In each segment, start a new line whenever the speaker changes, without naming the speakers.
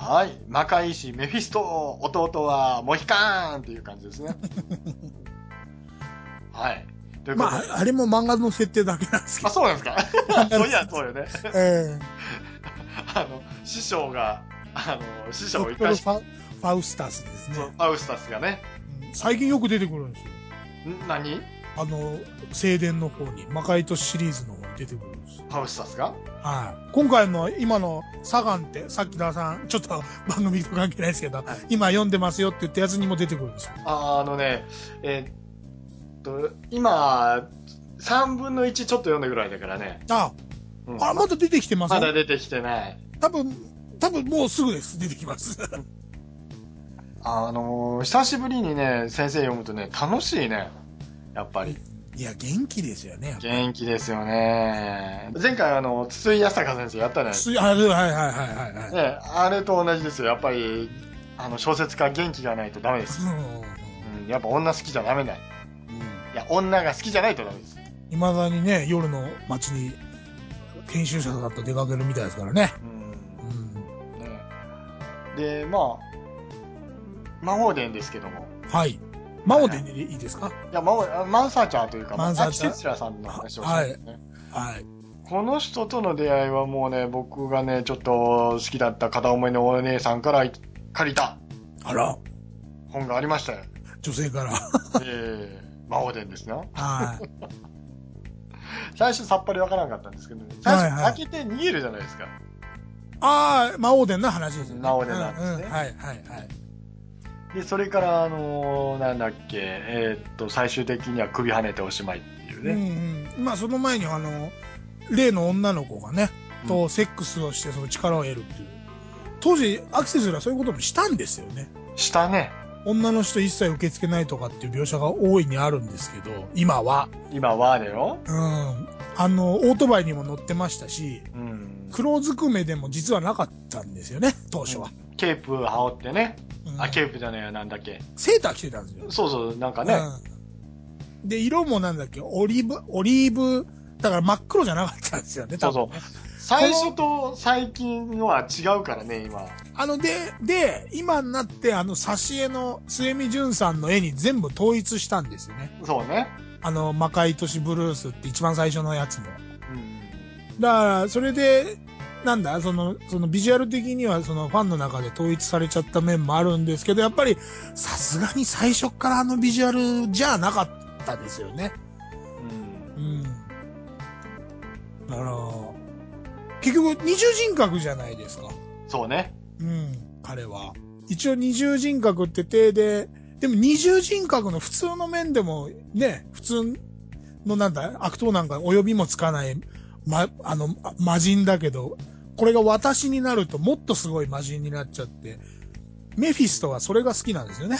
はい。魔界師メフィスト、弟はモヒカーンっていう感じですね。はい。という。
まあ、あれも漫画の設定だけなんですけ
あ、
ど。
そうなんですかそういや、そうよね。
え
あの、師匠が、あの、師匠を生かし
ファファウスタスですね
そう。アウスタスがね。
うん最近よく出てくるんですよ。
ん？何？
あの、聖殿の方に、魔界都市シリーズの出てくるんですよ。
アウスタスが
はい。今回の今のサガンって、さっき田さん、ちょっと 番組と関係ないですけど、
はい
今読んでますよって言ったやつにも出てくるんですよ。
ああのね、えーっと、今、3分の1ちょっと読んだぐらいだからね。
あ、
うん
あ、まだ出てきてます
まだ出てきてない。
多分、多分もうすぐです。出てきます。
あのー久しぶりにね、先生読むとね、楽しいね。やっぱり。
いや、元気ですよね。
元気ですよね。前回あの、筒井康隆先生やったね。
すあれはいはいはいはいはい。
ね、あれと同じですよ。やっぱり、あの、小説家元気がないとダメです。
うん
うん、やっぱ女好きじゃダメだ。いや、女が好きじゃないとダメです。
いまだにね、夜の街に研修者だと出かけるみたいですからね。
うん
うん。
ねで、まあ、魔法伝ですけども。
はい。魔王でいいですか？
いや、魔法あマンサーチャーというか、
マンサーチャー？
さんの話をしたんですね。
はい。
この人との出会いはもうね、僕がね、ちょっと好きだった片思いのお姉さんから借りた
あら、
本がありましたよ。
女性から。
えー、魔法伝ですね。
はい。
最初さっぱりわからなかったんですけど、最初
はいはい
開けて逃げるじゃないですか。
ああ、魔王伝の話ですよね。
魔王伝なんですね
うんうんはいはいはい。
で、それから、あのーなんだっけ、えーっと、最終的には首跳ねておしまいっていう
うん
ね。
うん。まあその前にあの、例の女の子がね、
うん
とセックスをしてその力を得るっていう。当時、アクセスはそういうこともしたんですよね。
したね。
女の人一切受け付けないとかっていう描写が大いにあるんですけど、今は。
今はだよ。
うん。あの、オートバイにも乗ってましたし、
うん。
黒ずくめでも実はなかったんですよね、当初は。
ケープ羽織ってね。
うん
あ、ケープじゃねえよ、なんだっけ。
セーター着てたんですよ。
そうそう、なんかね。
うん。で、色もなんだっけ、オリーブ、オリーブ、だから真っ黒じゃなかったんですよね、
そうそう
多分ね。
最初と最近のは違うからね、今。
あの、で、で、今になって、あの、挿絵の末見淳さんの絵に全部統一したんですよね。
そうね。
あの、魔界都市ブルースって一番最初のやつも。
うん。
だから、それで、なんだ、その、そのビジュアル的にはそのファンの中で統一されちゃった面もあるんですけど、やっぱりさすがに最初からあのビジュアルじゃなかったですよね。
うん
うん。だから、結局二重人格じゃないですか。
そうね。
うん、彼は。一応二重人格って体で、でも二重人格の普通の面でもね、普通のなんだ、悪党なんか及びもつかない、ま、あの、あ魔人だけど、これが私になるともっとすごい魔人になっちゃって、メフィストはそれが好きなんですよね。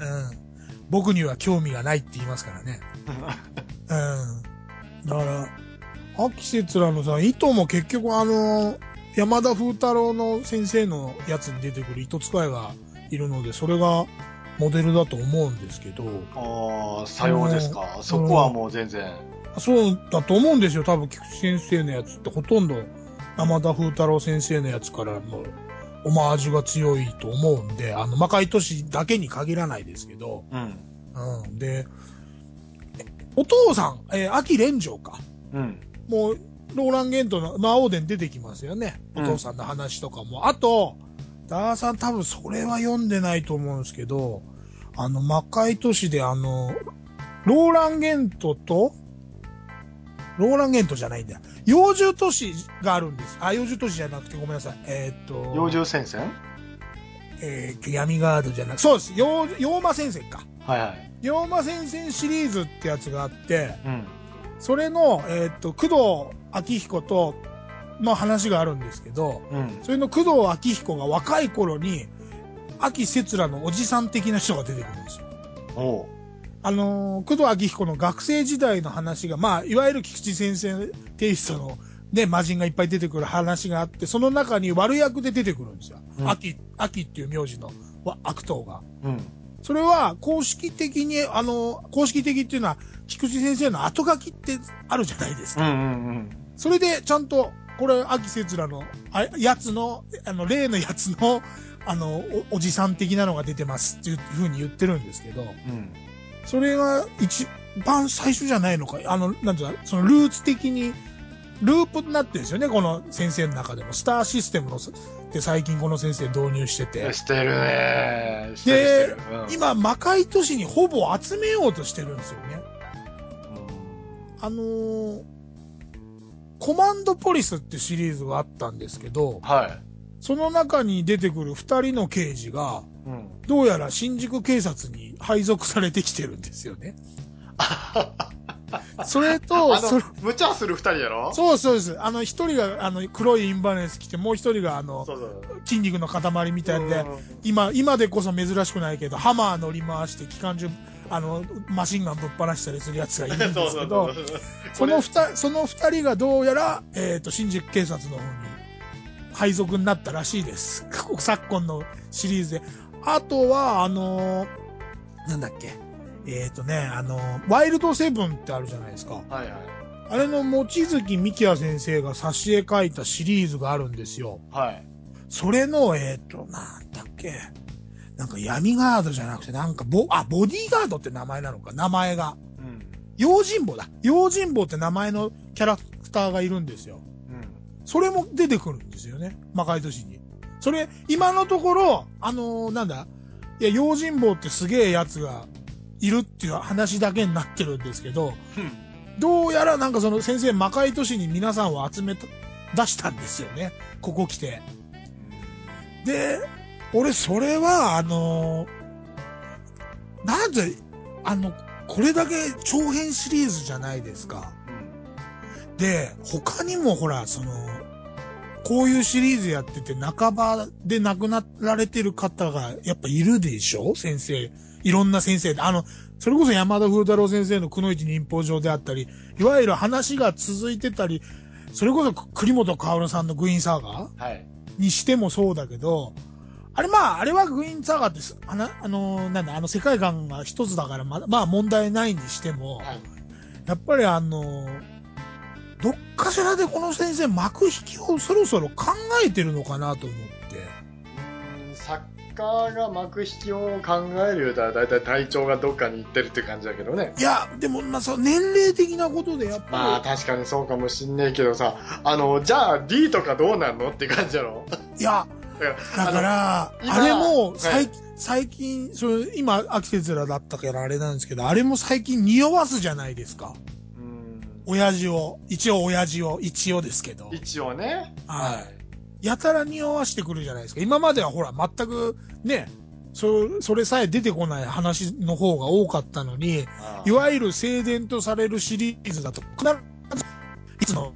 うん。
うん。僕には興味がないって言いますからね。うん。だから、秋節らのさ、糸も結局あの、山田風太郎の先生のやつに出てくる糸使いがいるので、それがモデルだと思うんですけど、
ああ、さようですか。そこはもう全然。
そうだと思うんですよ。多分、菊池先生のやつってほとんど山田風太郎先生のやつからのオマージュが強いと思うんで、あの、魔界都市だけに限らないですけど、
うん。
うん。で、お父さん、えー秋蓮城か。
うん。
もう、ローラン・ゲントの魔王伝出てきますよね。お父さんの話とかも。あと、ダーさん多分それは読んでないと思うんですけど、あの、魔界都市であの、ローラン・ゲントと、ローラン・ゲントじゃないんだよ。幼獣都市があるんです。あ、幼獣都市じゃなくてごめんなさい。えーっと、
幼獣戦線？
えー、闇ガードじゃなくそうです。幼、妖魔戦線か。
はいはい。
妖魔戦線シリーズってやつがあって、
うん。
それの、えーっと、工藤昭彦と、の話があるんですけど、
うん。
それの工藤昭彦が若い頃に、秋節らのおじさん的な人が出てくるんですよ。
おう。
あのー工藤昭彦の学生時代の話が、まあ、いわゆる菊池先生テイストの、ね、魔人がいっぱい出てくる話があって、その中に悪役で出てくるんですよ。
うん
秋、秋っていう名字のわ悪党が。
うん。
それは公式的に、あの、公式的っていうのは、菊池先生の後書きってあるじゃないですか。
うんうんうん。
それでちゃんとこれ、秋節らの、あやつの、あの、例のやつの、あのお、おじさん的なのが出てますっていうふうに言ってるんですけど、
うん。
それが一番最初じゃないのか、あの、なんていうか、そのルーツ的に、ループになってるんですよね、この先生の中でも。スターシステムの、で最近この先生導入してて。
してるね。してるしてる。うん
今、魔界都市にほぼ集めようとしてるんですよね。あのーコマンドポリスってシリーズがあったんですけど、
は
その中に出てくる二人の刑事が、
い。うん。
どうやら新宿警察に配属されてきてるんですよね。それと、
あの、無茶する二人やろ？
そうそうです。あの、一人が、あの、黒いインバネス着て、もう一人が、あの、
そうそう。
筋肉の塊みたいで
うん、
今、今でこそ珍しくないけど、ハマー乗り回して、機関銃、あの、マシンガンぶっ放したりするやつがいるんですけど、
そ
の二、その二人がどうやら、えっ、と、新宿警察の方に配属になったらしいです。昨今のシリーズで。あとは、あのーなんだっけ？えっ、とね、あのーワイルドセブンってあるじゃないですか。
はいはい。
あれの望月幹也先生が挿絵描いたシリーズがあるんですよ。
はい。
それの、えっ、と、なんだっけ？なんか闇ガードじゃなくて、なんかボ、あ、ボディーガードって名前なのか、名前が。
うん。
用心棒だ。用心棒って名前のキャラクターがいるんですよ。
うん。
それも出てくるんですよね。魔界都市に。それ、今のところ、あのーなんだ？いや、用心棒ってすげえやつがいるっていう話だけになってるんですけど、どうやらなんかその先生魔界都市に皆さんを集めた、出したんですよね。ここ来て。で、俺それは、あのーなんで、あの、これだけ長編シリーズじゃないですか。で、他にもほら、その、こういうシリーズやってて半ばで亡くなられてる方がやっぱいるでしょ？先生。いろんな先生で。あの、それこそ山田風太郎先生のくのいち忍法上であったり、いわゆる話が続いてたり、それこそ栗本薫さんのグイーンサーガー？
はい。
にしてもそうだけど、あれまあ、あれはグイーンサーガーってす、あの、あの、なんだ、あの世界観が一つだからま、まあ問題ないにしても、
はい。
やっぱりあの、どっかしらでこの先生幕引きをそろそろ考えてるのかなと思って。
うん作家が幕引きを考えるようだいたい体調がどっかに行ってるって感じだけどね。
いや、でも、まあ、そう、年齢的なことでやっ
まあ
ぱ
確かにそうかもしんねえけどさ、あの、じゃあ D とかどうなんのって感じやろ？
り、いや、
だから、
あれも、
はい
最近、最近、それ、今、秋節らだったからあれなんですけど、あれも最近匂わすじゃないですか。
うん
親父を。一応親父を。一応ですけど。
一応ね。
はいやたら匂わしてくるじゃないですか。今まではほら、全く、ね、そ、それさえ出てこない話の方が多かったのに、
あ
いわゆる静電とされるシリーズだと、必ず、いつの、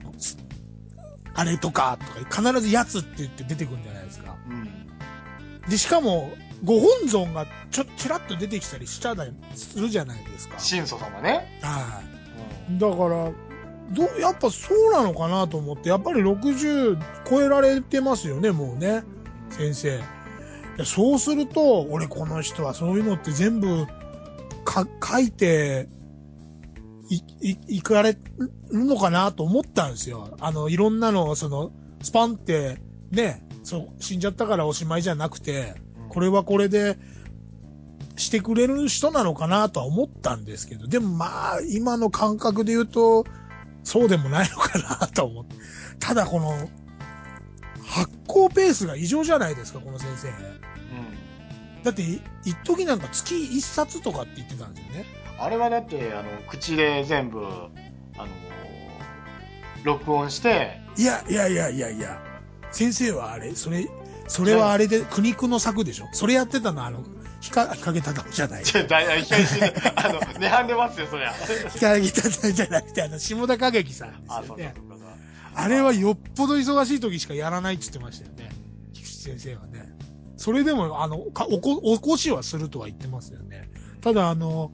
あれとか、とか、必ずやつって言って出てくるんじゃないですか。
うん。
で、しかも、ご本尊がちょ、ちらっと出てきたりしちゃだするじゃないですか。
神祖様ね。
はい。だから、ど、やっぱそうなのかなと思って、やっぱり60超えられてますよね、もうね、先生。そうすると、俺この人はそういうのって全部、か、書いて、い、い、いかれるのかなと思ったんですよ。あの、いろんなのを、その、スパンって、ね、そう、死んじゃったからおしまいじゃなくて、これはこれで、してくれる人なのかなとは思ったんですけど、でもまあ、今の感覚で言うと、そうでもないのかなと思って。ただこの、発行ペースが異常じゃないですか、この先生。
うん。
だって、い一時なんか月一冊とかって言ってたんですよね。
あれはだって、あの、口で全部、あの、録音して、
いや、いやいやいやいや。先生はあれ、それ、それはあれで苦肉の策でしょそれやってたのはあの、日陰ただじゃない。
ちょだいあの、値張んでますよ、そりゃ。
日陰ただじゃなくて、あの、下田景樹さん
あ、そうそう
よね。
そうそう。
あれはよっぽど忙しい時しかやらないって言ってましたよね。菊池先生はね。それでも、あの、か、おこ、起こしはするとは言ってますよね。ただ、あの、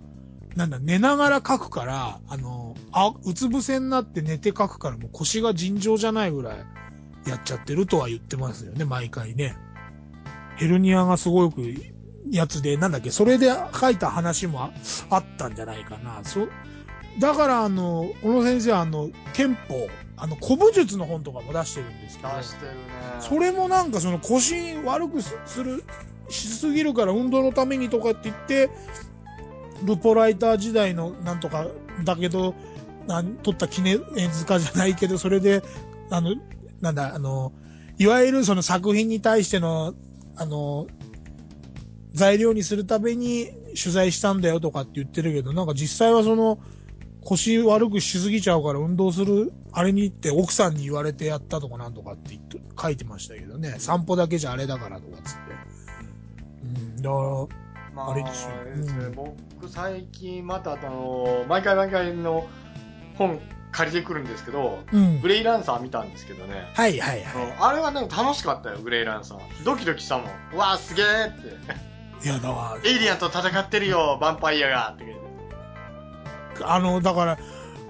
なんだ、寝ながら書くから、あの、あ、うつ伏せになって寝て書くからもう腰が尋常じゃないぐらいやっちゃってるとは言ってますよね、毎回ね。ヘルニアがすごくやつで、なんだっけ、それで書いた話もああったんじゃないかな。そ、だからあの、小野先生はあの、憲法、あの、古武術の本とかも出してるんですけど、
出してるね。
それもなんかその腰悪くする、しすぎるから運動のためにとかって言って、ルポライター時代のなんとか、だけど、なん取った記念塚じゃないけど、それで、あの、なんだ、あの、いわゆるその作品に対しての、あの、材料にするために取材したんだよとかって言ってるけど、なんか実際はその、腰悪くしすぎちゃうから運動する、あれに行って奥さんに言われてやったとかなんとかって書いてましたけどね。散歩だけじゃあれだからとかっつって。うん、だから、
まあ、
あれですよ
ね
うん
僕最近またあの、毎回毎回の本借りてくるんですけど、
うん
グ。レイランサー見たんですけどね。
はいはい
うん
は
あれはね、楽しかったよ、グレイランサー。ドキドキしたもん。うわあ、すげえって。
い。いや、だか
エイリアンと戦ってるよ、ヴァンパイアが
あの、だから、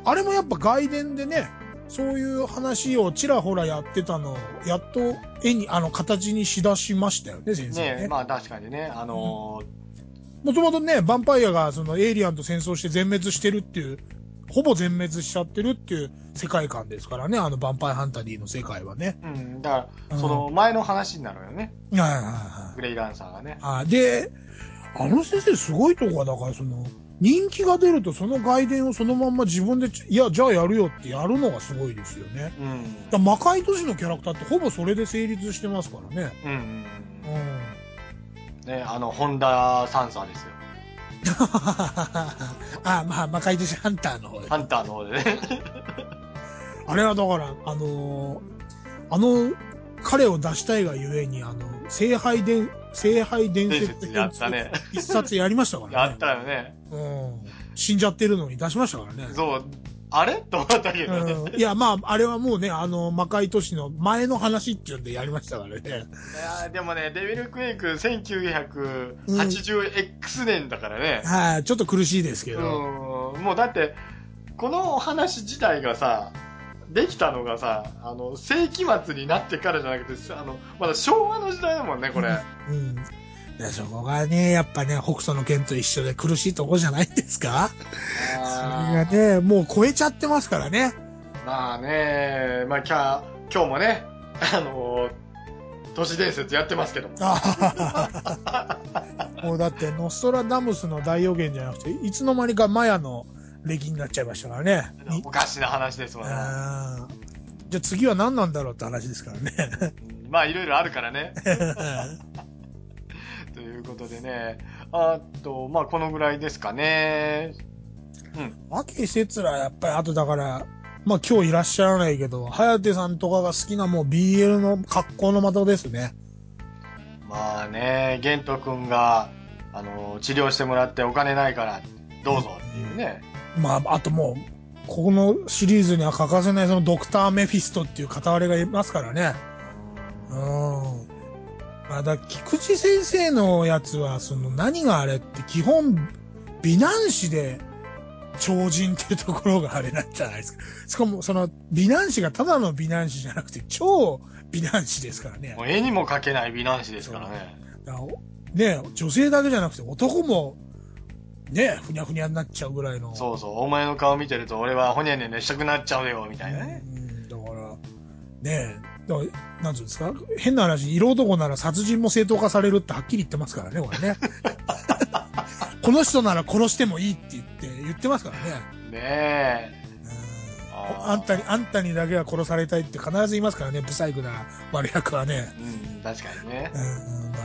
あれもやっぱ外伝でね、そういう話をちらほらやってたのを、やっと絵に、あの、形にしだしましたよね、先生ね。
ねまあ確かにね、あの
もともとね、ヴァンパイアがそのエイリアンと戦争して全滅してるっていう、ほぼ全滅しちゃってるっていう世界観ですからね、あのヴァンパイアハンタリーの世界はね。
ーうん、だから、
うん
その前の話になるよね、
はいはいはい。
グレイランサーがね。
あで、あの先生すごいとこは、だからその、人気が出るとその外伝をそのまんま自分でち、いや、じゃあやるよってやるのがすごいですよね。
うん。
だ魔界都市のキャラクターってほぼそれで成立してますからね。
うんうん
う
うん。ね、あの、ホンダサンサーですよ。
ん。あ、まあ、魔界都市ハンターの方で。
ハンターの方でね。
あれはだから、あのーあの、彼を出したいがゆえに、あの、聖杯伝、聖杯伝
伝
説
ったね。
一冊やりましたからね。
やったよね。
うん。死んじゃってるのに出しましたからね。
そう。あれ？と思ったけどね。
うんいや、まあ、あれはもうね、あの、魔界都市の前の話っていうんでやりましたからね。
いやーでもね、デビルクエイク 1980X 年だからね。
はい、ちょっと苦しいですけ
う
ど。
ん。もうだって、この話自体がさ、できたのがさ、あの、世紀末になってからじゃなくて、あの、まだ昭和の時代だもんね、これ。
うん。でそこがね、やっぱね、北斗の剣と一緒で苦しいとこじゃないですか？それがね、もう超えちゃってますからね。
まあね、まあ、きゃ今日もね、あの都市伝説やってますけども。
あもうだって、ノストラダムスの大予言じゃなくて、いつの間にかマヤの歴になっちゃいましたからね。に
おかしな話ですわね。
あーじゃあ次は何なんだろうって話ですからね。
うんまあ、いろいろあるからね。ということでね、あと、まあ、このぐらいですかね。
秋節らやっぱりあとだから、まあ今日いらっしゃらないけど、颯さんとかが好きなもう BL の格好の的ですね。
まあね、ゲント君が、あの、治療してもらってお金ないから、どうぞっていうね。
まああともう、このシリーズには欠かせないそのドクターメフィストっていう片割れがいますからね。うん。まあだ菊池先生のやつは、その何があれって基本、美男子で超人っていうところがあれなんじゃないですか。しかもその美男子がただの美男子じゃなくて超美男子ですからね
も。う絵にも描けない美男子ですからね。
ね女性だけじゃなくて男も、ねふにゃふにゃになっちゃうぐらいの。
そうそう、お前の顔見てると俺はほにゃにゃにゃしたくなっちゃうよ、みたいなね。
うんだから、ねえ、だから、なんつうんですか？変な話、色男なら殺人も正当化されるってはっきり言ってますからね、これね。この人なら殺してもいいって言って、言ってますからね。
ねえ。
うん
あ
んたに、あんたにだけは殺されたいって必ず言いますからね、ブサイクな悪役はね。
うん、確かにね
う。んうんまあ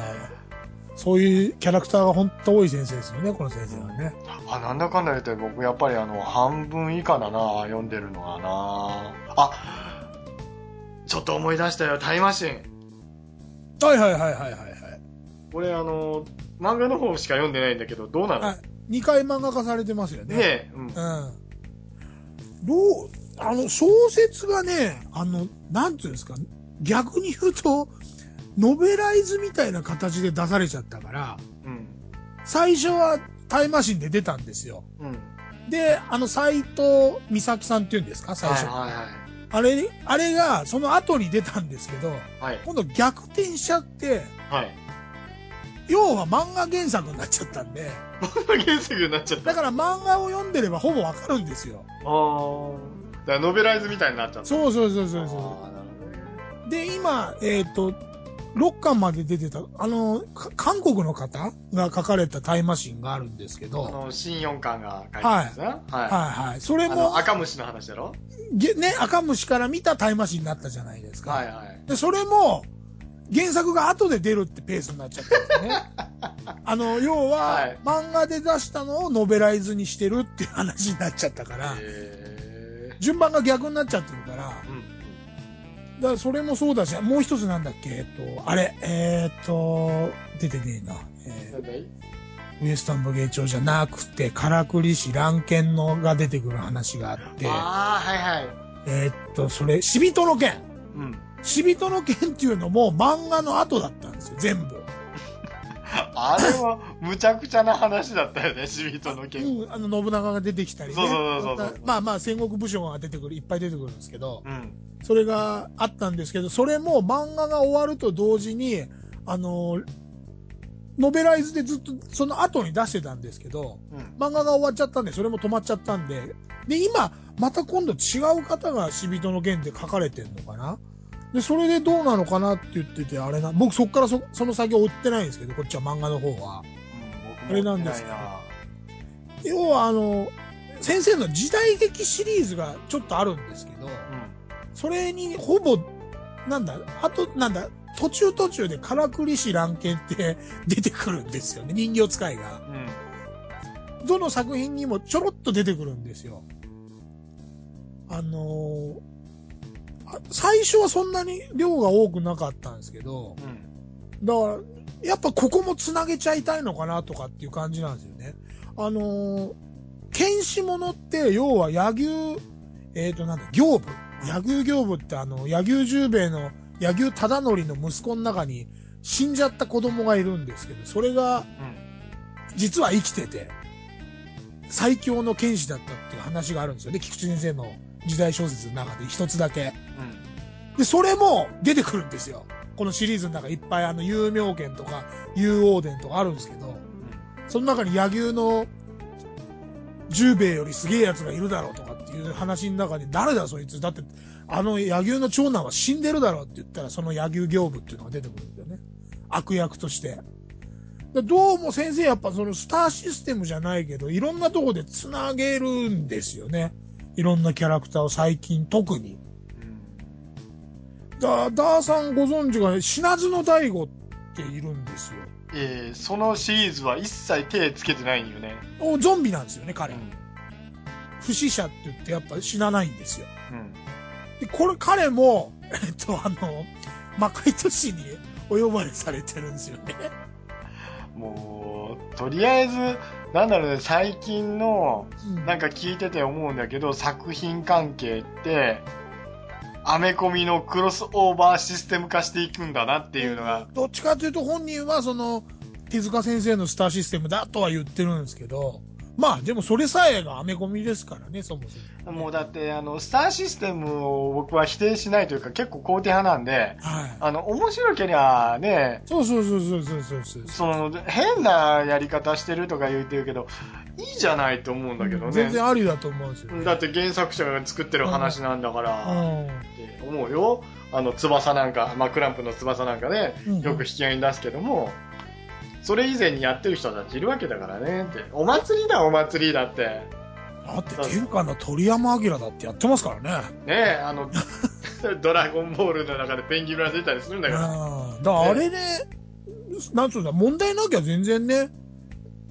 そういうキャラクターが本当多い先生ですよね、この先生はね。
あ、なんだかんだ言って僕やっぱりあの、半分以下だな、読んでるのはな。あ、ちょっと思い出したよ、タイムマシン。
はいはいはいはいはいはい。
俺あの、漫画の方しか読んでないんだけど、どうなの？
はい。2回漫画化されてますよね。
ねえ、うん。
うん。どう、あの、小説がね、あの、なんていうんですか、逆に言うと、ノベライズみたいな形で出されちゃったから、
うん。
最初はタイムマシンで出たんですよ。
うん。
で、あの、斎藤美咲さんっていうんですか、最初。
はいはい
あれ、あれが、その後に出たんですけど、
はい。はい。
今度逆転しちゃって、
はい。
要は漫画原作になっちゃったんで、
原作になっちゃった。
だから漫画を読んでればほぼわかるんですよ。
ああ。だからノベライズみたいになっちゃった。
そうそうそうそうそう。で、今、えっ、と、6巻まで出てた、あの、か韓国の方が書かれたタイムマシンがあるんですけ
あ
ど、
の、新四巻が書いてますね。はい。
はいはい。それ
あの、
も、
赤虫の話だろ？
げね、赤虫から見たタイムマシンになったじゃないですか。
はいはい。
で、それも、原作が後で出るってペースになっちゃったんですね。あの、要は、
はい
漫画で出したのをノベライズにしてるっていう話になっちゃったから、
へ
順番が逆になっちゃってる。だそれもそうだし、もう一つなんだっけ、えっと、あれ、えーっと、出てねえな。えーウエスタン武芸町じゃなくて、からくり市乱剣のが出てくる話があって、
ああ、はいはい。
えーっと、それ、死人の剣。
うん。
死人の剣っていうのも漫画の後だったんですよ、全部。
あれは、むちゃくちゃな話だったよね、死人の剣。
うん、あの、信長が出てきたりね。
そうそうそうそう
まあまあ、戦国武将が出てくる、いっぱい出てくるんですけど、
うん。
それがあったんですけど、それも漫画が終わると同時に、あの、ノベライズでずっとその後に出してたんですけど、
うん。
漫画が終わっちゃったんで、それも止まっちゃったんで、で、今、また今度違う方が死人の剣で書かれてんのかな？で、それでどうなのかなって言ってて、あれな、僕そっからそその先を追ってないんですけど、こっちは漫画の方は。
僕も
あれなんです
追ってないな
要はあの、先生の時代劇シリーズがちょっとあるんですけど、それにほぼ、なんだ、あと、なんだ、途中途中でからくり師乱剣って 出てくるんですよね、人形使いが。
うん。うん。
どの作品にもちょろっと出てくるんですよ。あのーあ最初はそんなに量が多くなかったんですけど、
うん。
だから、やっぱここも繋げちゃいたいのかなとかっていう感じなんですよね。あのー、剣士物って、要は柳生、えっ、となんだ、行部。柳生行部ってあの、柳生十兵衛の柳生忠則の息子の中に死んじゃった子供がいるんですけど、それが。実は生きてて、最強の剣士だったっていう話があるんですよね。菊池先生の時代小説の中で一つだけ。
うん。
で、それも出てくるんですよ。このシリーズの中いっぱいあの、有名剣とか、有王伝とかあるんですけど、その中に柳生の十兵衛よりすげえ奴がいるだろうとかっていう話の中で、誰だそいつ？だって、あの柳生の長男は死んでるだろうって言ったら、その柳生行部っていうのが出てくるんですよね。悪役として。でどうも先生やっぱそのスターシステムじゃないけど、いろんなとこで繋げるんですよね。いろんなキャラクターを最近特に。
うん。
だ、ダーさんご存知が、品津の大悟っているんですよ。
えー、そのシリーズは一切手つけてないんよね。
おゾンビなんですよね、彼。
うん。
不死者って言ってやっぱ死なないんですよ。
うん。
で、これ、彼も、えっと、あの、魔界都市にお呼ばれされてるんですよね。
もう、とりあえず、なんだろうね、最近の、
うん。
なんか聞いてて思うんだけど、作品関係って、アメコミのクロスオーバーシステム化していくんだなっていうのが、
どっちかというと本人はその、手塚先生のスターシステムだとは言ってるんですけど、まあでもそれさえがアメコミですからね、そもそも。
もうだって、あの、スターシステムを僕は否定しないというか、結構肯定派なんで、
はい。
あの、面白けりゃね、
そうそうそうそうそうそうそう。
その、変なやり方してるとか言ってるけど、いいじゃないと思うんだけどね。
全然ありだと思うんですよ、ね。
だって原作者が作ってる話なんだから、
うん。
って思うよ。あの、翼なんか、まあ、クランプの翼なんかね、
うん
よく引き合いに出すけども、それ以前にやってる人たちいるわけだからね、って。お祭りだ、お祭りだって。
だって、天下の鳥山明だってやってますからね。
ねえ、あの、ドラゴンボールの中でペンギン村出たりするんだから。
うん。だからあれね、なんつうんだ、問題なきゃ全然ね、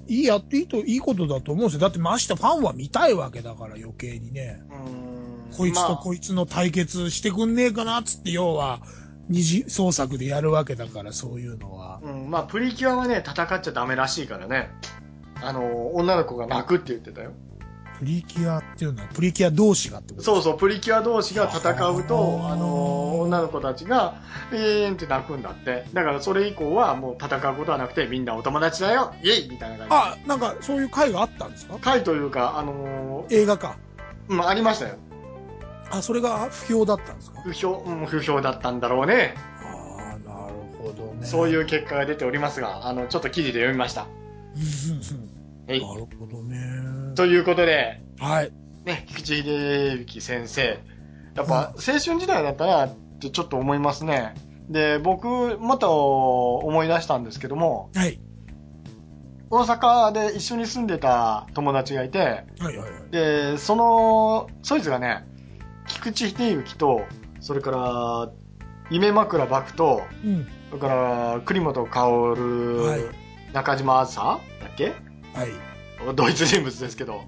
いいやっていいと、いいことだと思うんですよ。だってましてファンは見たいわけだから余計にね。
うーん
こいつと
まあ
こいつの対決してくんねえかなっつって、要は、二次創作でやるわけだから、そういうのは。
うん、まあ、プリキュアはね、戦っちゃダメらしいからね。あの、女の子が泣くって言ってたよ。
プリキュアっていうのは、プリキュア同士がってこと？
そうそう、プリキュア同士が戦うと、
あ
の、女の子たちが、えーんって泣くんだって。だからそれ以降はもう戦うことはなくて、みんなお友達だよイェイみたいな感じ。
あ、なんか、そういう回があったんですか？
回というか、あの
映画か。
ーうん、ありましたよ。
あ、それが不評だったんですか？
不評、うん、不評だったんだろうね。
ああ、なるほどね。
そういうう結果が出ておりますが、あの、ちょっと記事で読みました。はい。
なるほどね。
ということで、
はい。
ね、菊池秀之先生、やっぱ青春時代だったなってちょっと思いますね。で、僕、また思い出したんですけども、
はい。
大阪で一緒に住んでた友達がいて、
はいはいはい。
で、その、そいつがね、菊池秀之と、それから、夢枕幕と、
うん。
それから、栗本薫、
はい
中島あずさだっけ？
はい。
ドイツ人物ですけど、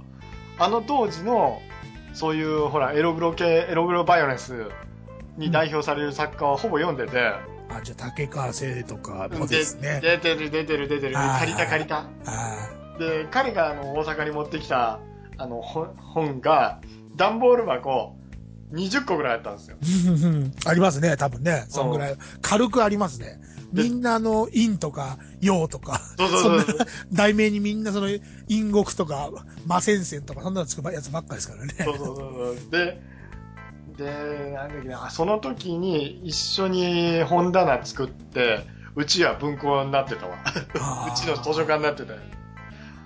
あの当時の、そういう、ほら、エログロ系、エログロバイオレンスに代表される作家はほぼ読んでて、
あ、じゃあ、竹川生とか
で
もですね。
出てる出てる出てる、借りた借りた。
あ
で、彼があの大阪に持ってきたあの本本が、段ボール箱20個ぐらいあったんですよ。
あ。ありますね、多分ね。そんぐらい。軽くありますね。
で
みんなあの、陰とか、陽とか、
そうそうそう。
題名にみんなその、陰国とか、魔戦線とか、そんなのつくやつばっかですからね。
そうそうそう。で、で、なんだっけな、その時に一緒に本棚作って、うちは文庫になってたわ。うちの図書館になってたよ。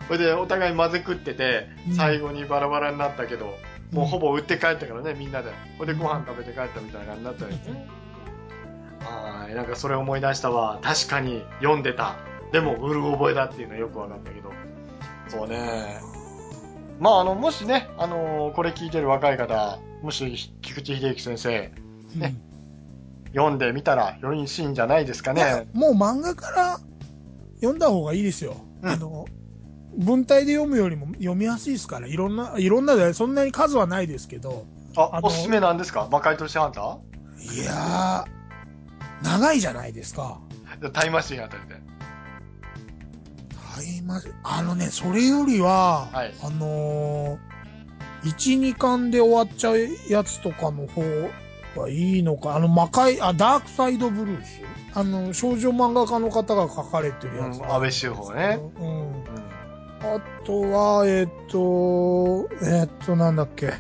それでお互い混ぜ食ってて
うん、
最後にバラバラになったけど、もうほぼ売って帰ったからね、みんなで。それでご飯食べて帰ったみたいな感じになったよね。はい、なんかそれ思い出したわ。確かに読んでた。でも、売る覚えだっていうのはよくわかったけど。そうね。まあ、あの、もしね、あのこれ聞いてる若い方、もし、菊池秀之先生、ね読んでみたらよろしいんじゃないですかね。
もう漫画から読んだ方がいいですよ。
うん
あの、文体で読むよりも読みやすいですから、いろんな、いろんなで、そんなに数はないですけど、
あ
あ、の
おすすめなんですか？魔界都市ハンタ
いやー、長いじゃないですか。
ータイムマシンあたりで。
はい、まず、あのね、それよりは、
はい
あのー、1、2巻で終わっちゃうやつとかの方がいいのか、あの、魔界、あ、ダークサイドブルースあの、少女漫画家の方が書かれてるやつ、
うん安倍修法ね。
うん。
うん
あとは、えっ、と、えっ、と、なんだっけ。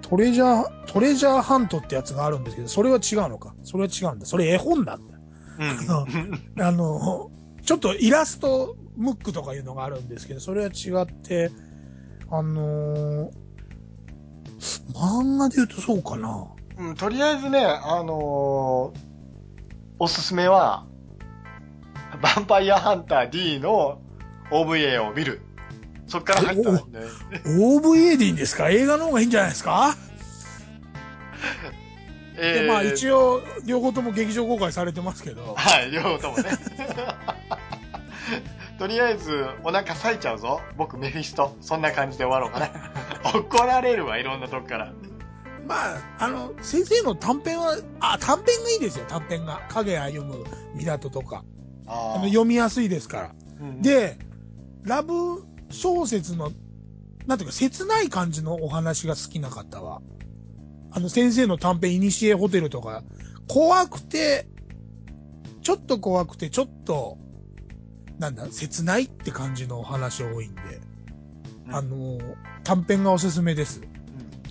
トレジャー、トレジャーハントってやつがあるんですけど、それは違うのか。それは違うんだ。それ絵本なんだ。
うん。
あの、ちょっとイラストムックとかいうのがあるんですけど、それは違って、あのー漫画で言うとそうかな。
うん、とりあえずね、あのーおすすめは、ヴァンパイアハンター D の OVA を見る。そっから入ったんだよ。
OVA でいいんですか？映画の方がいいんじゃないですか、
え
でまあ一応、両方とも劇場公開されてますけど。
はい、両方ともね。とりあえず、お腹裂いちゃうぞ。僕、メフィスト。そんな感じで終わろうかな。怒られるわ、いろんなとこから。
まあ、あの、先生の短編は、あ、短編がいいですよ、短編が。影歩む港とか。あの読みやすいですから。
うん
で、ラブ小説の、なんていうか、切ない感じのお話が好きな方は、あの、先生の短編、イニシエホテルとか、怖くて、ちょっと怖くて、ちょっと、なんだ、切ないって感じのお話多いんで、
うん
あの、短編がおすすめです。
うん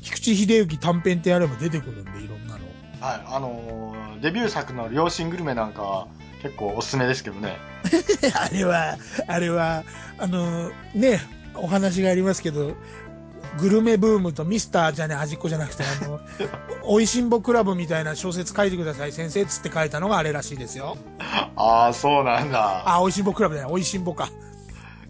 菊池秀幸短編ってやれば出てくるんで、いろんなの。
はい、あのーデビュー作の両親グルメなんかは結構おすすめですけどね。
あれは、あれは、あの、ね、お話がありますけど、グルメブームとミスターじゃね、端っこじゃなくて、あの、おいしんぼクラブみたいな小説書いてください、先生っつって書いたのがあれらしいですよ。
ああ、そうなんだ。
あ、おいしんぼクラブじゃない、おいしんぼか。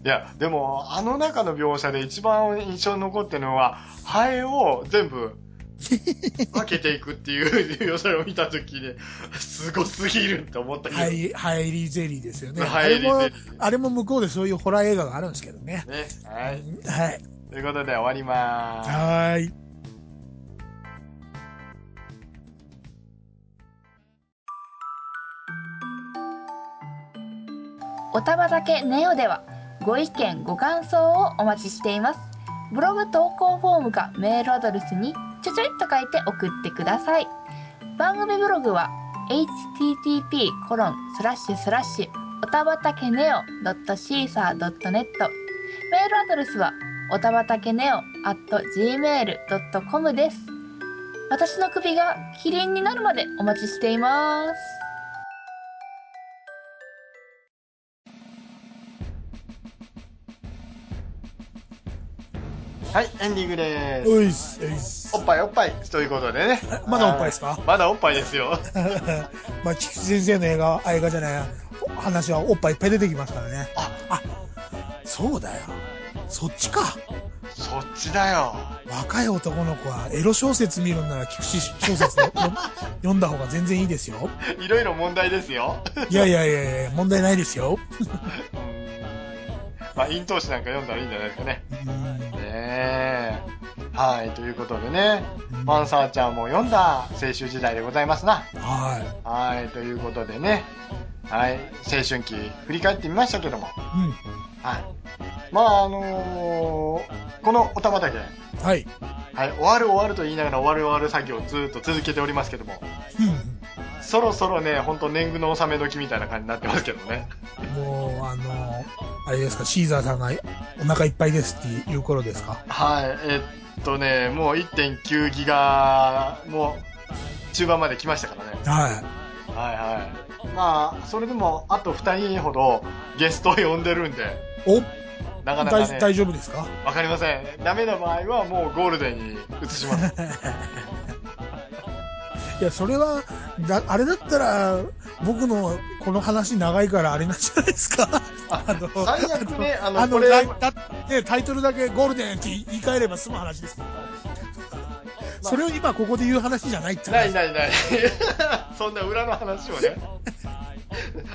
いや、でも、あの中の描写で一番印象に残ってるのは、ハエを全部分けていくっていう描写を見たときに、すごすぎるって思ったけど。
ハイ、ハイリーゼリーですよね。
ハイリーゼリー
あれも、向こうでそういうホラー映画があるん。ですけどね。
ね。はい。
はい。
ということで終わりまーす。
はーい。
おたばだけネオではご意見ご感想をお待ちしていますブログ投稿フォームかメールアドレスにちょちょいっと書いて送ってください。番組ブログは http コロンスラッシュスラッシュおたばたけネオ .caesar.net メールアドレスはおたばたけネオ at gmail.com です。私の首がキリンになるまでお待ちしています。
はい、エンディングでーす。お。っぱいおっぱいということでね。
まだおっぱいですか？
はいまだおっぱいですよ。
まあ、菊池先生の映画、映画じゃない、話はおっぱいいっぱい出てきますからね。
あ、
あ、そうだよ。そっちか。
そっちだよ。
若い男の子はエロ小説見るんなら菊池小説の 読んだ方が全然いいですよ。
いろいろ問題ですよ。
いやいやいやいや、問題ないですよ。
まあ、陰頭詩なんか読んだらいいんじゃないですかね。はい、ということでね、マンサーちゃんも読んだ青春時代でございますな。
は
はい、ということでね、はい、青春期振り返ってみましたけども、
い。
はい。まあ、あのーこのおたま竹、
うん。はい。
はい、終わる終わると言いながら終わる終わる作業をずっと続けておりますけども、
うん
そろそろね、ほんと年貢の納め時みたいな感じになってますけどね。
もう、あの、あれですか、シーザーさんがお腹いっぱいですっていう頃ですか？
はい、えっとね、もう1.9ギガ、もう中盤まで来ましたからね。
は
はいはい。まあ、それでもあと2人ほどゲストを呼んでるんで、
い。お、
なかなかね、
大大丈夫ですか？
わかりません。ダメな場合はもうゴールデンに移します。
いや、それは、だ、あれだったら、僕のこの話長いからあれなんじゃないですか？
あ
あの
最悪ね、あの、
あの、
これ、
だだね、タイトルだけゴールデンって言い換えれば済む話です。それを今ここで言う話じゃないって
ないないない。そんな裏の話をね、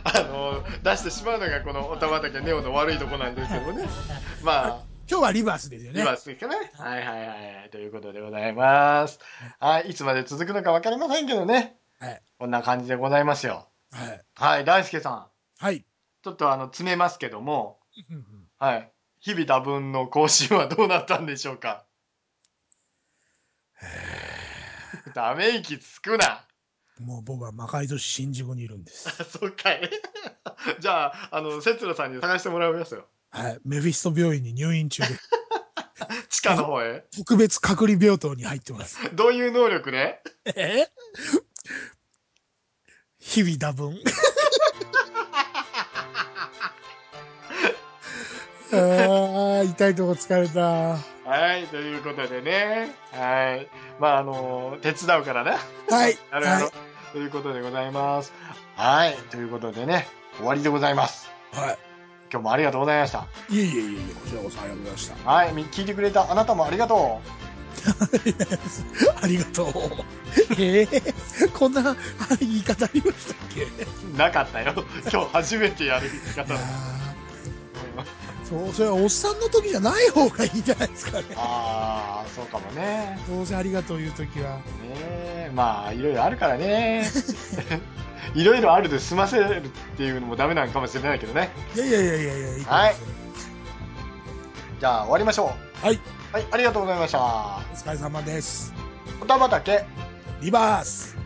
あの、出してしまうのがこのおたまたけネオの悪いとこなんですけどね。まあ、
今日はリバースですよね。
今ですかね。はいはいはい。ということでございます。はい、いつまで続くのかわかりませんけどね。
はい。
こんな感じでございますよ。
はい。
はい、大輔さん。
はい。
ちょっとあの、詰めますけども、
うんうん
はい。日々多分の更新はどうなったんでしょうかため息つくな。
もう僕は魔界都市新宿にいるんです。
あ そうかい。じゃあ、あの、節路さんに探してもらいますよ。
はい。メフィスト病院に入院中で、
地下の方へ？
特別隔離病棟に入ってます。
どういう能力ね？
え？日々多分。あー痛いとこ疲れた。
はい、ということでね。はい。まあ、あの、手伝うからね。
はい。
やるやろ
は
ということでございます。はい。ということでね、終わりでございます。
い。は
今日もありがとうございました。
い。いえいえいえいえ、こちらこそありがとうございました。
はい。み聞いてくれたあなたもありがと
ありがとう。えー、こんな言い方ありましたっけ？
う。なかったよ。今日初めてやる言い方
そう、それはおっさんの時じゃない方がいいんじゃないですかね。
ああ、そうかもね。
どうせありがとう言う時は。
ねえまあ、いろいろあるからね。いろいろあるで済ませるっていうのもダメなのかもしれないけどね。
いやいやいやいやいや、いい
はいじゃあ終わりましょ
はい。
う。はい、ありがとうございました。
お疲れ様です。
おたまたけ。
リバース。